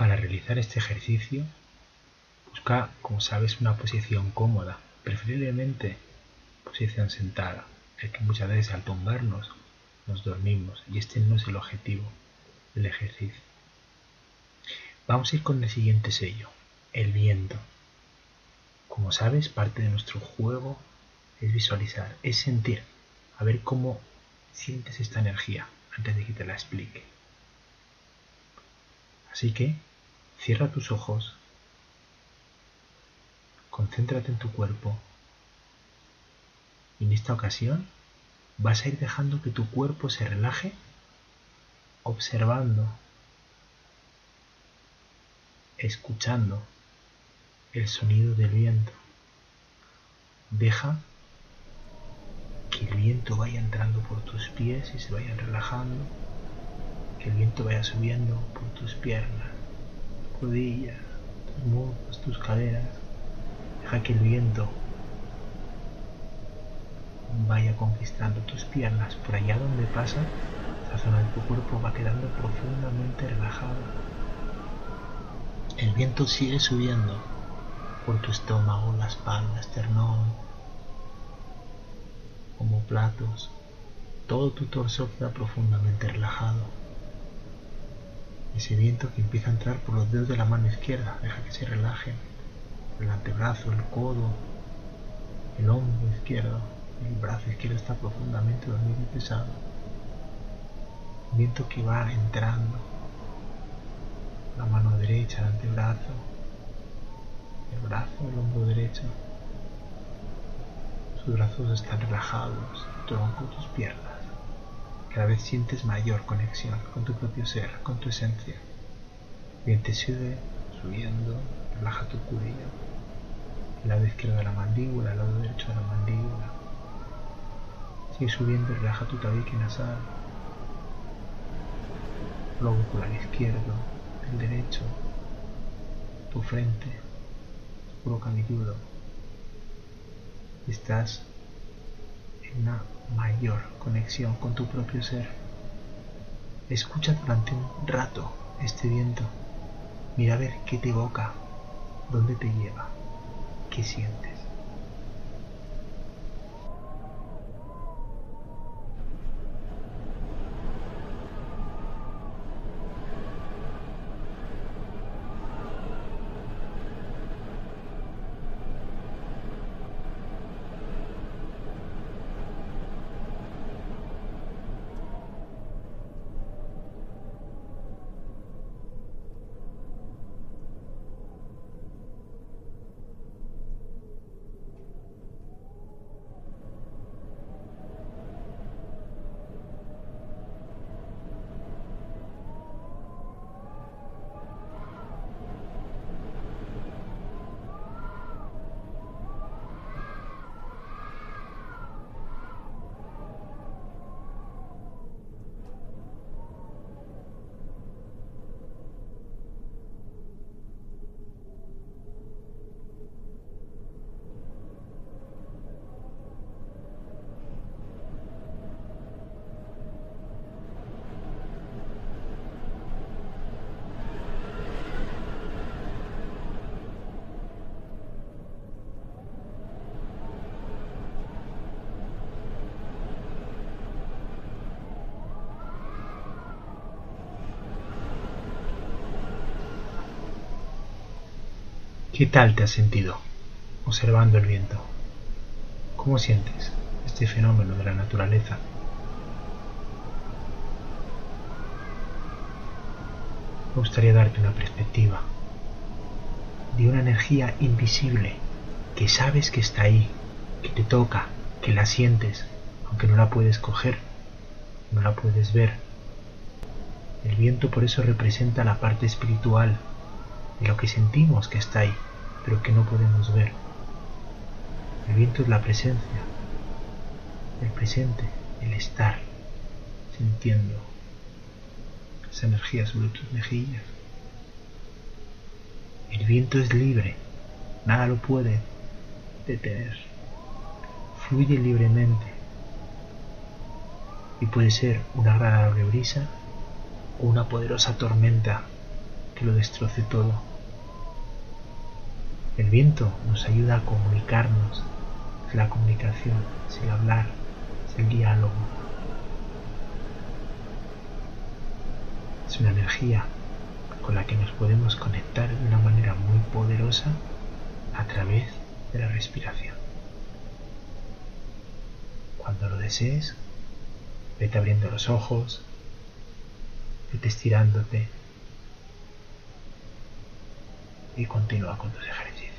Para realizar este ejercicio, busca, como sabes, una posición cómoda, preferiblemente posición sentada, ya que muchas veces al tumbarnos nos dormimos y este no es el objetivo del ejercicio. Vamos a ir con el siguiente sello, el viento. Como sabes, parte de nuestro juego es visualizar, es sentir, a ver cómo sientes esta energía antes de que te la explique. Así que cierra tus ojos, concéntrate en tu cuerpo. Y en esta ocasión vas a ir dejando que tu cuerpo se relaje observando, escuchando el sonido del viento. Deja que el viento vaya entrando por tus pies y se vayan relajando, que el viento vaya subiendo por tus piernas, rodillas, tus muslos, tus caderas. Deja que el viento vaya conquistando tus piernas por allá donde pasa, la zona de tu cuerpo va quedando profundamente relajada. El viento sigue subiendo por tu estómago, la espalda, esternón, como platos. Todo tu torso queda profundamente relajado. Ese viento que empieza a entrar por los dedos de la mano izquierda, deja que se relaje el antebrazo, el codo, el hombro izquierdo, el brazo izquierdo está profundamente dormido y pesado. Viento que va entrando. La mano derecha, el antebrazo, el brazo, el hombro derecho. Sus brazos están relajados, tu tronco, tus piernas. Cada vez sientes mayor conexión con tu propio ser, con tu esencia. Bien te sube, subiendo, relaja tu cuello. El lado izquierdo de la mandíbula, el lado derecho de la mandíbula Sigue subiendo relaja tu tabique nasal, el izquierdo, el derecho, tu frente, tu puro cabelludo. Estás una mayor conexión con tu propio ser. Escucha durante un rato este viento. Mira a ver qué te evoca, dónde te lleva, qué sientes. ¿Qué tal te has sentido observando el viento? ¿Cómo sientes este fenómeno de la naturaleza? Me gustaría darte una perspectiva de una energía invisible que sabes que está ahí, que te toca, que la sientes, aunque no la puedes coger, no la puedes ver. El viento por eso representa la parte espiritual de lo que sentimos que está ahí pero que no podemos ver. El viento es la presencia, el presente, el estar, sintiendo esa energía sobre tus mejillas. El viento es libre, nada lo puede detener. Fluye libremente y puede ser una agradable brisa o una poderosa tormenta que lo destroce todo. El viento nos ayuda a comunicarnos, es la comunicación, es el hablar, es el diálogo. Es una energía con la que nos podemos conectar de una manera muy poderosa a través de la respiración. Cuando lo desees, vete abriendo los ojos, vete estirándote y continúa con tus ejercicios.